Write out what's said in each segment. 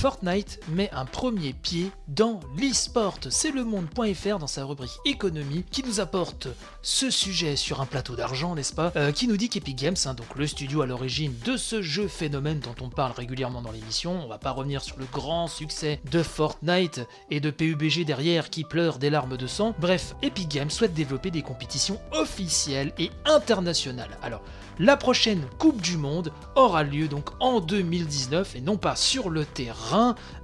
Fortnite met un premier pied dans l'e-sport. C'est le monde.fr dans sa rubrique économie qui nous apporte ce sujet sur un plateau d'argent, n'est-ce pas euh, Qui nous dit qu'Epic Games, hein, donc le studio à l'origine de ce jeu phénomène dont on parle régulièrement dans l'émission, on va pas revenir sur le grand succès de Fortnite et de PUBG derrière qui pleurent des larmes de sang. Bref, Epic Games souhaite développer des compétitions officielles et internationales. Alors, la prochaine Coupe du Monde aura lieu donc en 2019 et non pas sur le terrain,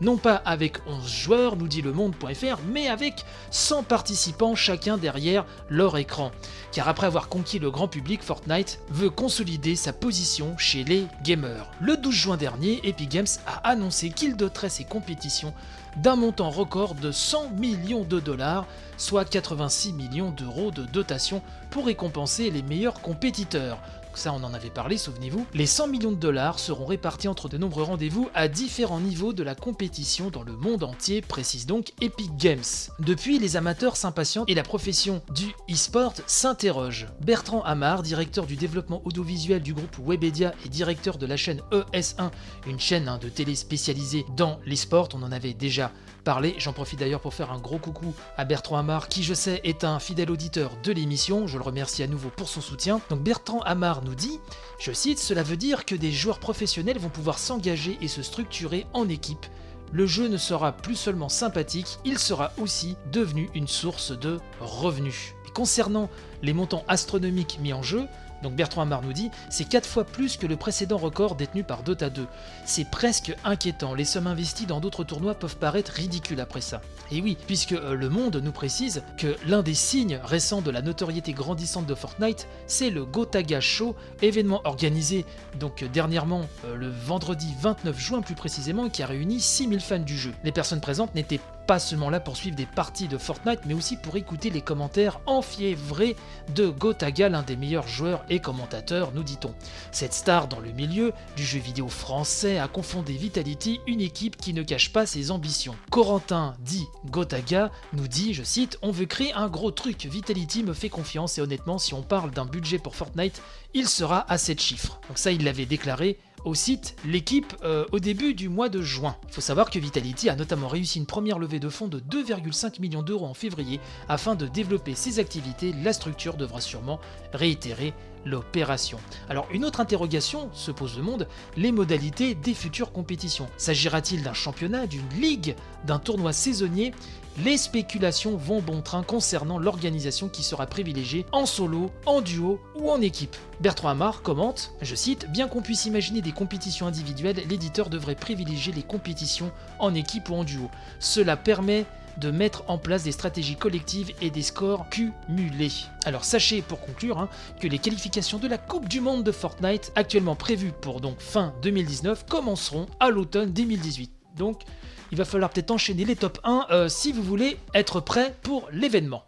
non pas avec 11 joueurs, nous dit le monde.fr, mais avec 100 participants chacun derrière leur écran. Car après avoir conquis le grand public, Fortnite veut consolider sa position chez les gamers. Le 12 juin dernier, Epic Games a annoncé qu'il doterait ses compétitions d'un montant record de 100 millions de dollars, soit 86 millions d'euros de dotation pour récompenser les meilleurs compétiteurs ça on en avait parlé, souvenez-vous, les 100 millions de dollars seront répartis entre de nombreux rendez-vous à différents niveaux de la compétition dans le monde entier, précise donc Epic Games. Depuis, les amateurs s'impatientent et la profession du e-sport s'interroge. Bertrand Amar, directeur du développement audiovisuel du groupe Webedia et directeur de la chaîne ES1, une chaîne hein, de télé spécialisée dans l'e-sport, on en avait déjà J'en profite d'ailleurs pour faire un gros coucou à Bertrand Amar, qui je sais est un fidèle auditeur de l'émission. Je le remercie à nouveau pour son soutien. Donc Bertrand Amar nous dit, je cite, Cela veut dire que des joueurs professionnels vont pouvoir s'engager et se structurer en équipe. Le jeu ne sera plus seulement sympathique, il sera aussi devenu une source de revenus. concernant les montants astronomiques mis en jeu, donc Bertrand Amar nous dit, c'est 4 fois plus que le précédent record détenu par Dota 2. C'est presque inquiétant, les sommes investies dans d'autres tournois peuvent paraître ridicules après ça. Et oui, puisque euh, Le Monde nous précise que l'un des signes récents de la notoriété grandissante de Fortnite, c'est le Gotaga Show, événement organisé donc euh, dernièrement euh, le vendredi 29 juin plus précisément, qui a réuni 6000 fans du jeu. Les personnes présentes n'étaient pas seulement là pour suivre des parties de Fortnite, mais aussi pour écouter les commentaires enfiévrés de Gotaga, l'un des meilleurs joueurs et commentateurs, nous dit-on. Cette star dans le milieu du jeu vidéo français a confondé Vitality, une équipe qui ne cache pas ses ambitions. Corentin dit Gotaga nous dit, je cite, On veut créer un gros truc, Vitality me fait confiance et honnêtement, si on parle d'un budget pour Fortnite, il sera à 7 chiffres. Donc ça, il l'avait déclaré au site l'équipe euh, au début du mois de juin. Il faut savoir que Vitality a notamment réussi une première levée de fonds de 2,5 millions d'euros en février afin de développer ses activités. La structure devra sûrement réitérer l'opération. Alors une autre interrogation se pose le monde, les modalités des futures compétitions. S'agira-t-il d'un championnat, d'une ligue, d'un tournoi saisonnier? Les spéculations vont bon train concernant l'organisation qui sera privilégiée en solo, en duo ou en équipe. Bertrand Amar commente, je cite, Bien qu'on puisse imaginer des compétitions individuelles, l'éditeur devrait privilégier les compétitions en équipe ou en duo. Cela permet de mettre en place des stratégies collectives et des scores cumulés. Alors sachez pour conclure hein, que les qualifications de la Coupe du Monde de Fortnite, actuellement prévues pour donc fin 2019, commenceront à l'automne 2018. Donc il va falloir peut-être enchaîner les top 1 euh, si vous voulez être prêt pour l'événement.